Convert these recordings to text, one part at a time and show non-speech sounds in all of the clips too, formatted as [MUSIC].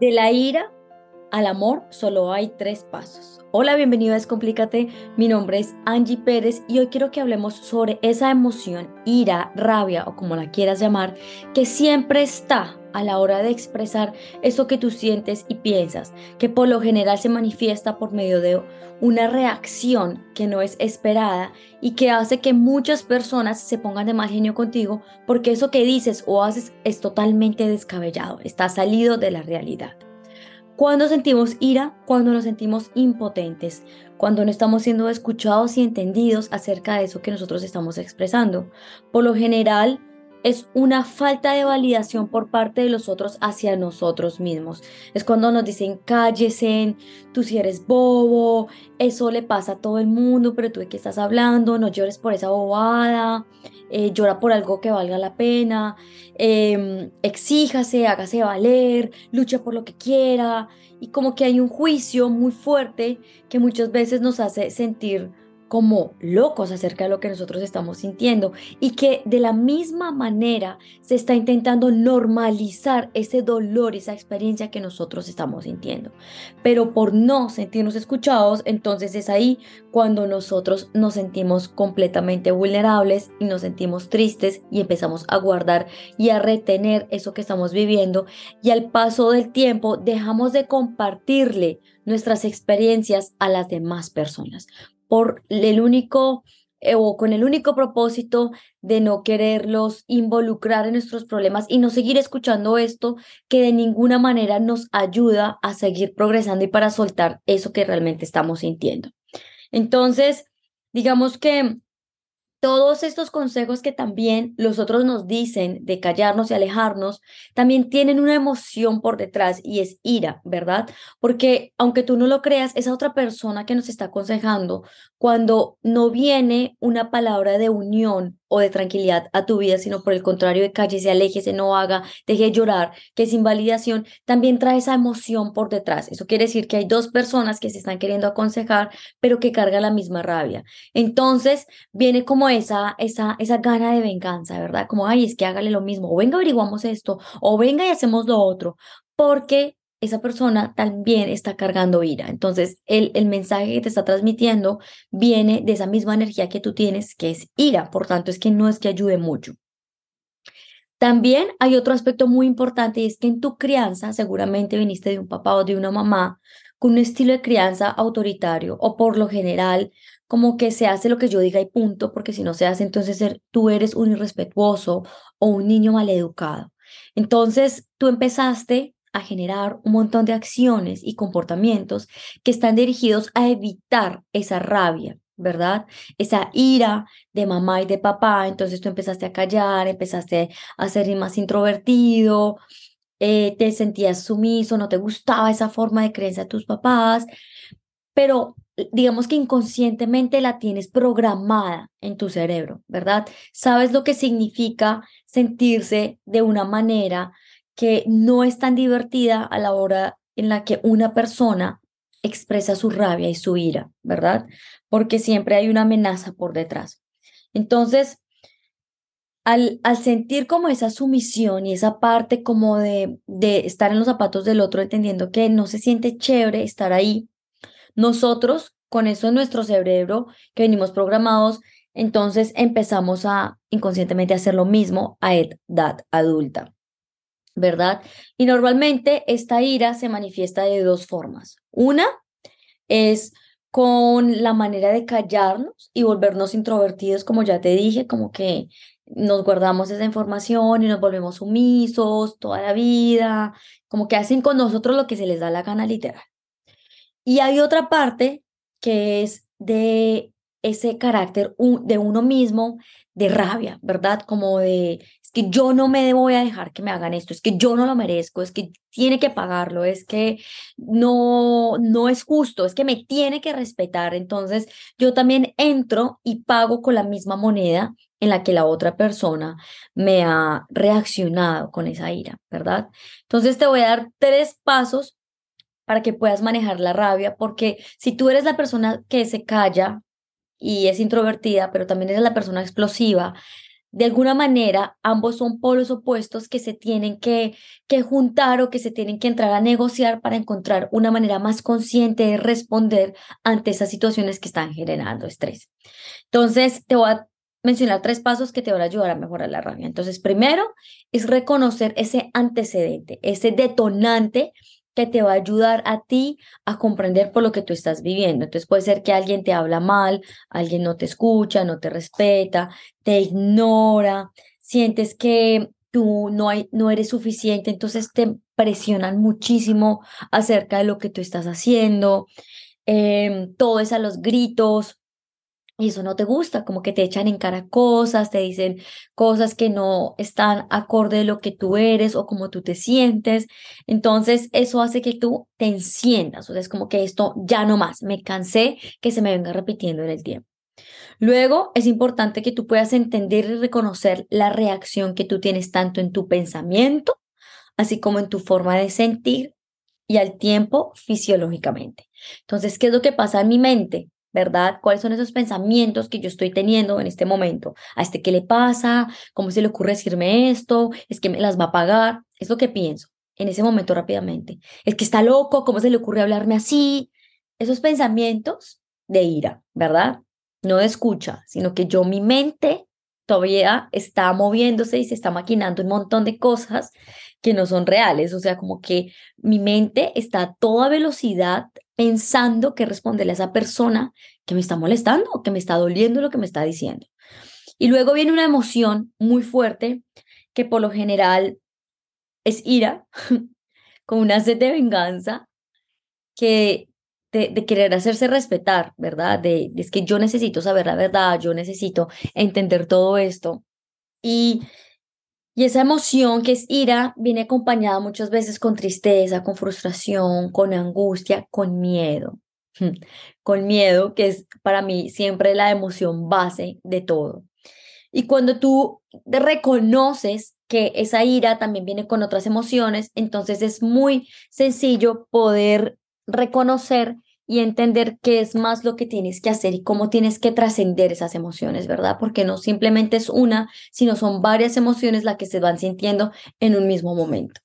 De la ira al amor solo hay tres pasos. Hola, bienvenido a Descomplícate. Mi nombre es Angie Pérez y hoy quiero que hablemos sobre esa emoción, ira, rabia o como la quieras llamar, que siempre está a la hora de expresar eso que tú sientes y piensas, que por lo general se manifiesta por medio de una reacción que no es esperada y que hace que muchas personas se pongan de mal genio contigo porque eso que dices o haces es totalmente descabellado, está salido de la realidad. Cuando sentimos ira, cuando nos sentimos impotentes, cuando no estamos siendo escuchados y entendidos acerca de eso que nosotros estamos expresando. Por lo general, es una falta de validación por parte de los otros hacia nosotros mismos. Es cuando nos dicen cállese, tú si eres bobo, eso le pasa a todo el mundo, pero tú de qué estás hablando, no llores por esa bobada, eh, llora por algo que valga la pena, eh, exíjase, hágase valer, lucha por lo que quiera. Y como que hay un juicio muy fuerte que muchas veces nos hace sentir como locos acerca de lo que nosotros estamos sintiendo y que de la misma manera se está intentando normalizar ese dolor, esa experiencia que nosotros estamos sintiendo. Pero por no sentirnos escuchados, entonces es ahí cuando nosotros nos sentimos completamente vulnerables y nos sentimos tristes y empezamos a guardar y a retener eso que estamos viviendo y al paso del tiempo dejamos de compartirle nuestras experiencias a las demás personas por el único eh, o con el único propósito de no quererlos involucrar en nuestros problemas y no seguir escuchando esto que de ninguna manera nos ayuda a seguir progresando y para soltar eso que realmente estamos sintiendo. Entonces, digamos que todos estos consejos que también los otros nos dicen de callarnos y alejarnos, también tienen una emoción por detrás y es ira, ¿verdad? Porque aunque tú no lo creas, esa otra persona que nos está aconsejando, cuando no viene una palabra de unión o de tranquilidad a tu vida, sino por el contrario de cállese, aléjese, no haga, deje llorar, que es invalidación, también trae esa emoción por detrás. Eso quiere decir que hay dos personas que se están queriendo aconsejar, pero que cargan la misma rabia. Entonces viene como esa, esa, esa gana de venganza, ¿verdad? Como, ay, es que hágale lo mismo, o venga, averiguamos esto, o venga y hacemos lo otro, porque esa persona también está cargando ira. Entonces, el, el, mensaje que te está transmitiendo viene de esa misma energía que tú tienes, que es ira. Por tanto, es que no es que ayude mucho. También hay otro aspecto muy importante y es que en tu crianza seguramente viniste de un papá o de una mamá con un estilo de crianza autoritario o por lo general como que se hace lo que yo diga y punto, porque si no se hace entonces tú eres un irrespetuoso o un niño maleducado. Entonces tú empezaste a generar un montón de acciones y comportamientos que están dirigidos a evitar esa rabia, ¿verdad? Esa ira de mamá y de papá, entonces tú empezaste a callar, empezaste a ser más introvertido, eh, te sentías sumiso, no te gustaba esa forma de creencia de tus papás, pero digamos que inconscientemente la tienes programada en tu cerebro, ¿verdad? Sabes lo que significa sentirse de una manera que no es tan divertida a la hora en la que una persona expresa su rabia y su ira, ¿verdad? Porque siempre hay una amenaza por detrás. Entonces, al, al, sentir como esa sumisión y esa parte como de, de estar en los zapatos del otro, entendiendo que no se siente chévere estar ahí, nosotros con eso en nuestro cerebro que venimos programados, entonces empezamos a inconscientemente hacer lo mismo a edad adulta. ¿Verdad? Y normalmente esta ira se manifiesta de dos formas. Una es con la manera de callarnos y volvernos introvertidos, como ya te dije, como que nos guardamos esa información y nos volvemos sumisos toda la vida, como que hacen con nosotros lo que se les da la gana literal. Y hay otra parte que es de ese carácter de uno mismo, de rabia, ¿verdad? Como de yo no me voy a dejar que me hagan esto, es que yo no lo merezco, es que tiene que pagarlo, es que no, no es justo, es que me tiene que respetar. Entonces yo también entro y pago con la misma moneda en la que la otra persona me ha reaccionado con esa ira, ¿verdad? Entonces te voy a dar tres pasos para que puedas manejar la rabia, porque si tú eres la persona que se calla y es introvertida, pero también eres la persona explosiva, de alguna manera ambos son polos opuestos que se tienen que, que juntar o que se tienen que entrar a negociar para encontrar una manera más consciente de responder ante esas situaciones que están generando estrés. Entonces, te voy a mencionar tres pasos que te van a ayudar a mejorar la rabia. Entonces, primero es reconocer ese antecedente, ese detonante que te va a ayudar a ti a comprender por lo que tú estás viviendo. Entonces puede ser que alguien te habla mal, alguien no te escucha, no te respeta, te ignora, sientes que tú no, hay, no eres suficiente, entonces te presionan muchísimo acerca de lo que tú estás haciendo. Em, todo es a los gritos, y eso no te gusta, como que te echan en cara cosas, te dicen cosas que no están acorde de lo que tú eres o como tú te sientes. Entonces, eso hace que tú te enciendas. O sea, es como que esto ya no más, me cansé que se me venga repitiendo en el tiempo. Luego, es importante que tú puedas entender y reconocer la reacción que tú tienes tanto en tu pensamiento, así como en tu forma de sentir y al tiempo fisiológicamente. Entonces, ¿qué es lo que pasa en mi mente? ¿Verdad? ¿Cuáles son esos pensamientos que yo estoy teniendo en este momento? ¿A este qué le pasa? ¿Cómo se le ocurre decirme esto? ¿Es que me las va a pagar? Es lo que pienso en ese momento rápidamente. Es que está loco, ¿cómo se le ocurre hablarme así? Esos pensamientos de ira, ¿verdad? No de escucha, sino que yo, mi mente todavía está moviéndose y se está maquinando un montón de cosas que no son reales. O sea, como que mi mente está a toda velocidad pensando que responderle a esa persona que me está molestando, que me está doliendo lo que me está diciendo. Y luego viene una emoción muy fuerte que por lo general es ira, [LAUGHS] con una sed de venganza, que de, querer hacerse respetar, ¿verdad? De, es que yo necesito saber la verdad, yo necesito entender todo esto. Y y esa emoción que es ira viene acompañada muchas veces con tristeza, con frustración, con angustia, con miedo. Con miedo, que es para mí siempre la emoción base de todo. Y cuando tú reconoces que esa ira también viene con otras emociones, entonces es muy sencillo poder reconocer y entender qué es más lo que tienes que hacer y cómo tienes que trascender esas emociones, ¿verdad? Porque no simplemente es una, sino son varias emociones las que se van sintiendo en un mismo momento.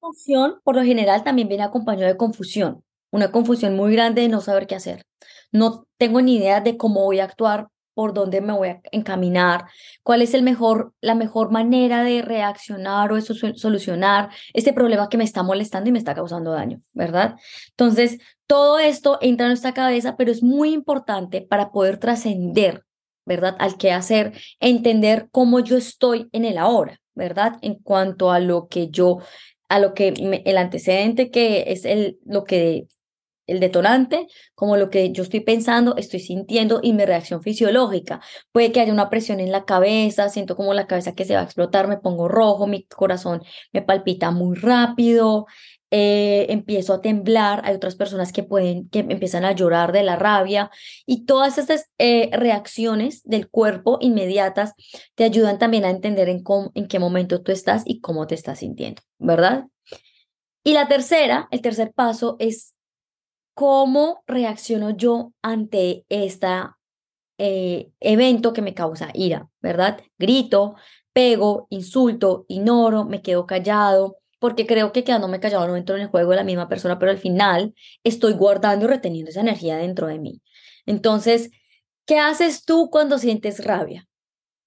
Emoción, por lo general, también viene acompañada de confusión, una confusión muy grande de no saber qué hacer. No tengo ni idea de cómo voy a actuar, por dónde me voy a encaminar, cuál es el mejor, la mejor manera de reaccionar o eso, solucionar este problema que me está molestando y me está causando daño, ¿verdad? Entonces, todo esto entra en nuestra cabeza, pero es muy importante para poder trascender, ¿verdad? Al qué hacer, entender cómo yo estoy en el ahora, ¿verdad? En cuanto a lo que yo, a lo que el antecedente que es el, lo que el detonante, como lo que yo estoy pensando, estoy sintiendo y mi reacción fisiológica. Puede que haya una presión en la cabeza, siento como la cabeza que se va a explotar, me pongo rojo, mi corazón me palpita muy rápido, eh, empiezo a temblar, hay otras personas que pueden, que empiezan a llorar de la rabia y todas estas eh, reacciones del cuerpo inmediatas te ayudan también a entender en, en qué momento tú estás y cómo te estás sintiendo, ¿verdad? Y la tercera, el tercer paso es ¿Cómo reacciono yo ante este evento que me causa ira? ¿Verdad? Grito, pego, insulto, ignoro, me quedo callado, porque creo que quedándome callado no entro en el juego de la misma persona, pero al final estoy guardando y reteniendo esa energía dentro de mí. Entonces, ¿qué haces tú cuando sientes rabia?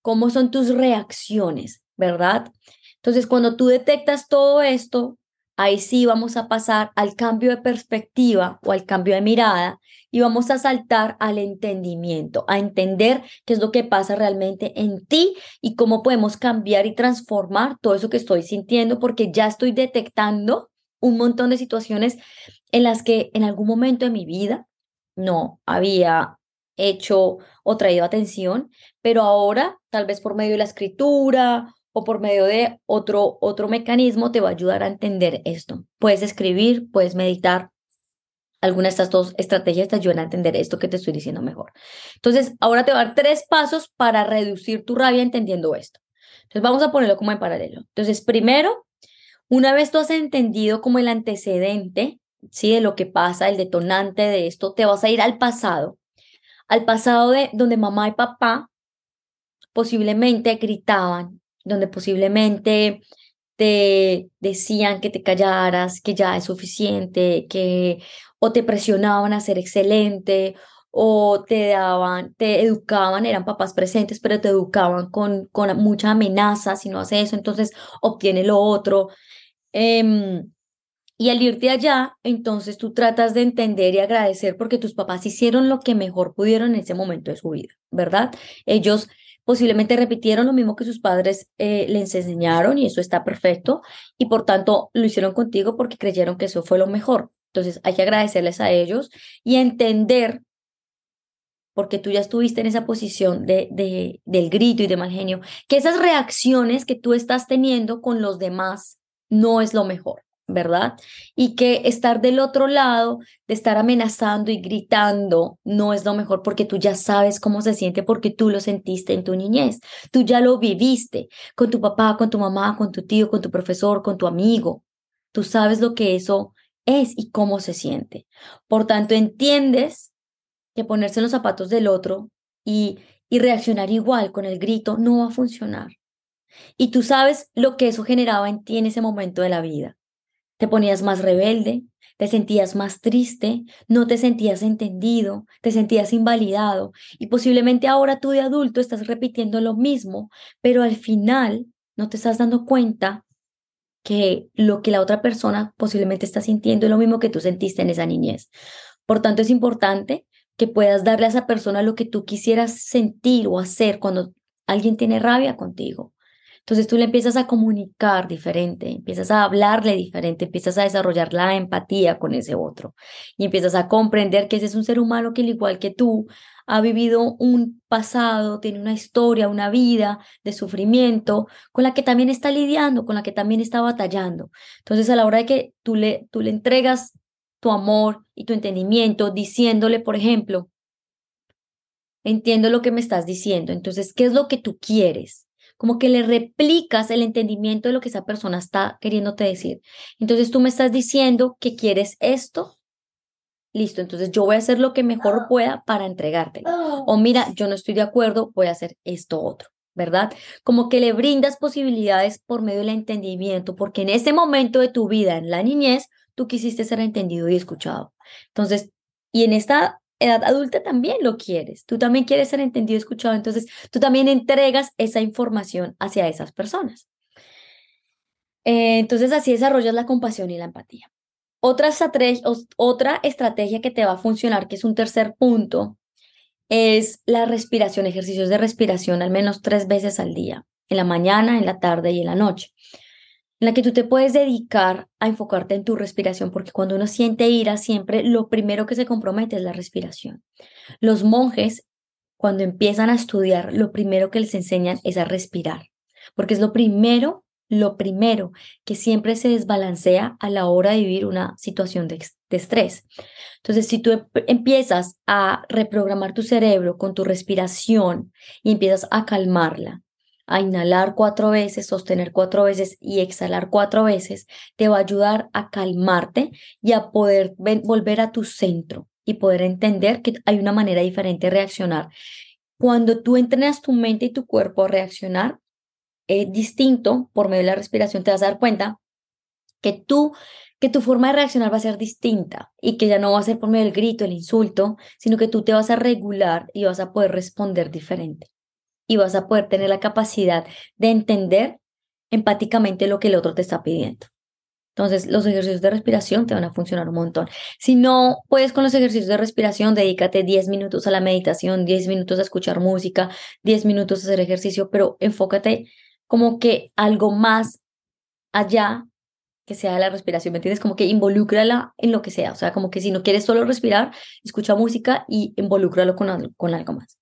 ¿Cómo son tus reacciones? ¿Verdad? Entonces, cuando tú detectas todo esto, ahí sí vamos a pasar al cambio de perspectiva o al cambio de mirada y vamos a saltar al entendimiento, a entender qué es lo que pasa realmente en ti y cómo podemos cambiar y transformar todo eso que estoy sintiendo porque ya estoy detectando un montón de situaciones en las que en algún momento de mi vida no había hecho o traído atención, pero ahora tal vez por medio de la escritura o por medio de otro, otro mecanismo te va a ayudar a entender esto. Puedes escribir, puedes meditar. Algunas de estas dos estrategias te ayudan a entender esto que te estoy diciendo mejor. Entonces, ahora te voy a dar tres pasos para reducir tu rabia entendiendo esto. Entonces, vamos a ponerlo como en paralelo. Entonces, primero, una vez tú has entendido como el antecedente, ¿sí? De lo que pasa, el detonante de esto, te vas a ir al pasado. Al pasado de donde mamá y papá posiblemente gritaban, donde posiblemente te decían que te callaras, que ya es suficiente, que o te presionaban a ser excelente o te daban, te educaban, eran papás presentes, pero te educaban con, con mucha amenaza, si no hace eso, entonces obtiene lo otro. Em, y al irte allá, entonces tú tratas de entender y agradecer porque tus papás hicieron lo que mejor pudieron en ese momento de su vida, ¿verdad? Ellos posiblemente repitieron lo mismo que sus padres eh, les enseñaron y eso está perfecto y por tanto lo hicieron contigo porque creyeron que eso fue lo mejor. Entonces hay que agradecerles a ellos y entender porque tú ya estuviste en esa posición de, de, del grito y de mal genio, que esas reacciones que tú estás teniendo con los demás no es lo mejor, ¿verdad? Y que estar del otro lado, de estar amenazando y gritando, no es lo mejor porque tú ya sabes cómo se siente porque tú lo sentiste en tu niñez, tú ya lo viviste con tu papá, con tu mamá, con tu tío, con tu profesor, con tu amigo. Tú sabes lo que eso es y cómo se siente. Por tanto, entiendes que ponerse en los zapatos del otro y, y reaccionar igual con el grito no va a funcionar. Y tú sabes lo que eso generaba en ti en ese momento de la vida. Te ponías más rebelde, te sentías más triste, no te sentías entendido, te sentías invalidado y posiblemente ahora tú de adulto estás repitiendo lo mismo, pero al final no te estás dando cuenta que lo que la otra persona posiblemente está sintiendo es lo mismo que tú sentiste en esa niñez. Por tanto, es importante que puedas darle a esa persona lo que tú quisieras sentir o hacer cuando alguien tiene rabia contigo. Entonces tú le empiezas a comunicar diferente, empiezas a hablarle diferente, empiezas a desarrollar la empatía con ese otro y empiezas a comprender que ese es un ser humano que al igual que tú ha vivido un pasado, tiene una historia, una vida de sufrimiento con la que también está lidiando, con la que también está batallando. Entonces a la hora de que tú le, tú le entregas tu amor y tu entendimiento, diciéndole, por ejemplo, entiendo lo que me estás diciendo, entonces, ¿qué es lo que tú quieres? Como que le replicas el entendimiento de lo que esa persona está queriéndote decir. Entonces tú me estás diciendo que quieres esto, listo, entonces yo voy a hacer lo que mejor pueda para entregártelo. O mira, yo no estoy de acuerdo, voy a hacer esto otro. ¿verdad? Como que le brindas posibilidades por medio del entendimiento, porque en ese momento de tu vida, en la niñez, tú quisiste ser entendido y escuchado. Entonces, y en esta edad adulta también lo quieres, tú también quieres ser entendido escuchado, entonces tú también entregas esa información hacia esas personas. Eh, entonces así desarrollas la compasión y la empatía. Otra estrategia que te va a funcionar, que es un tercer punto, es la respiración, ejercicios de respiración al menos tres veces al día, en la mañana, en la tarde y en la noche en la que tú te puedes dedicar a enfocarte en tu respiración, porque cuando uno siente ira, siempre lo primero que se compromete es la respiración. Los monjes, cuando empiezan a estudiar, lo primero que les enseñan es a respirar, porque es lo primero, lo primero que siempre se desbalancea a la hora de vivir una situación de, de estrés. Entonces, si tú empiezas a reprogramar tu cerebro con tu respiración y empiezas a calmarla, a inhalar cuatro veces, sostener cuatro veces y exhalar cuatro veces, te va a ayudar a calmarte y a poder volver a tu centro y poder entender que hay una manera diferente de reaccionar. Cuando tú entrenas tu mente y tu cuerpo a reaccionar es distinto por medio de la respiración, te vas a dar cuenta que tú que tu forma de reaccionar va a ser distinta y que ya no va a ser por medio del grito, el insulto, sino que tú te vas a regular y vas a poder responder diferente y vas a poder tener la capacidad de entender empáticamente lo que el otro te está pidiendo. Entonces, los ejercicios de respiración te van a funcionar un montón. Si no puedes con los ejercicios de respiración, dedícate 10 minutos a la meditación, 10 minutos a escuchar música, 10 minutos a hacer ejercicio, pero enfócate como que algo más allá que sea la respiración, ¿me entiendes? Como que involúcrala en lo que sea, o sea, como que si no quieres solo respirar, escucha música y involúcralo con, con algo más.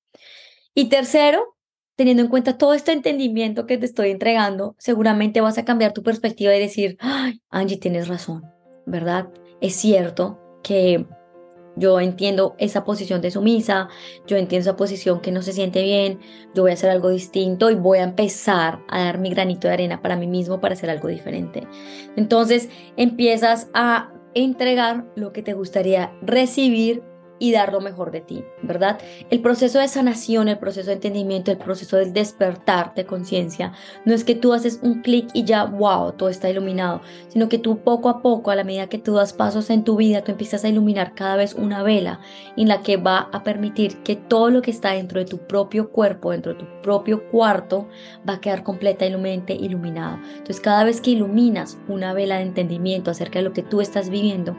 Y tercero, teniendo en cuenta todo este entendimiento que te estoy entregando, seguramente vas a cambiar tu perspectiva y decir, ay, Angie, tienes razón, ¿verdad? Es cierto que yo entiendo esa posición de sumisa, yo entiendo esa posición que no se siente bien, yo voy a hacer algo distinto y voy a empezar a dar mi granito de arena para mí mismo para hacer algo diferente. Entonces empiezas a entregar lo que te gustaría recibir y dar lo mejor de ti, ¿verdad? El proceso de sanación, el proceso de entendimiento, el proceso del despertar de conciencia, no es que tú haces un clic y ya, wow, todo está iluminado, sino que tú poco a poco, a la medida que tú das pasos en tu vida, tú empiezas a iluminar cada vez una vela en la que va a permitir que todo lo que está dentro de tu propio cuerpo, dentro de tu propio cuarto, va a quedar completamente iluminado. Entonces, cada vez que iluminas una vela de entendimiento acerca de lo que tú estás viviendo,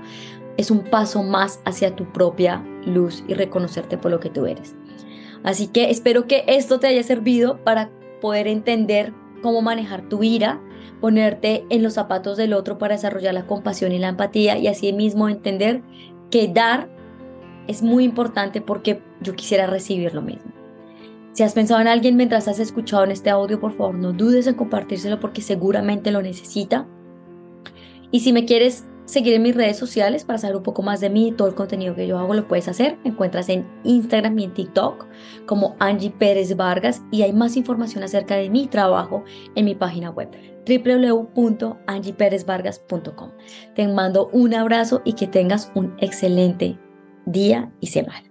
es un paso más hacia tu propia luz y reconocerte por lo que tú eres. Así que espero que esto te haya servido para poder entender cómo manejar tu ira, ponerte en los zapatos del otro para desarrollar la compasión y la empatía y así mismo entender que dar es muy importante porque yo quisiera recibir lo mismo. Si has pensado en alguien mientras has escuchado en este audio, por favor no dudes en compartírselo porque seguramente lo necesita. Y si me quieres seguir en mis redes sociales para saber un poco más de mí y todo el contenido que yo hago, lo puedes hacer. Me encuentras en Instagram y en TikTok como Angie Pérez Vargas y hay más información acerca de mi trabajo en mi página web www.angieperezvargas.com. Te mando un abrazo y que tengas un excelente día y semana.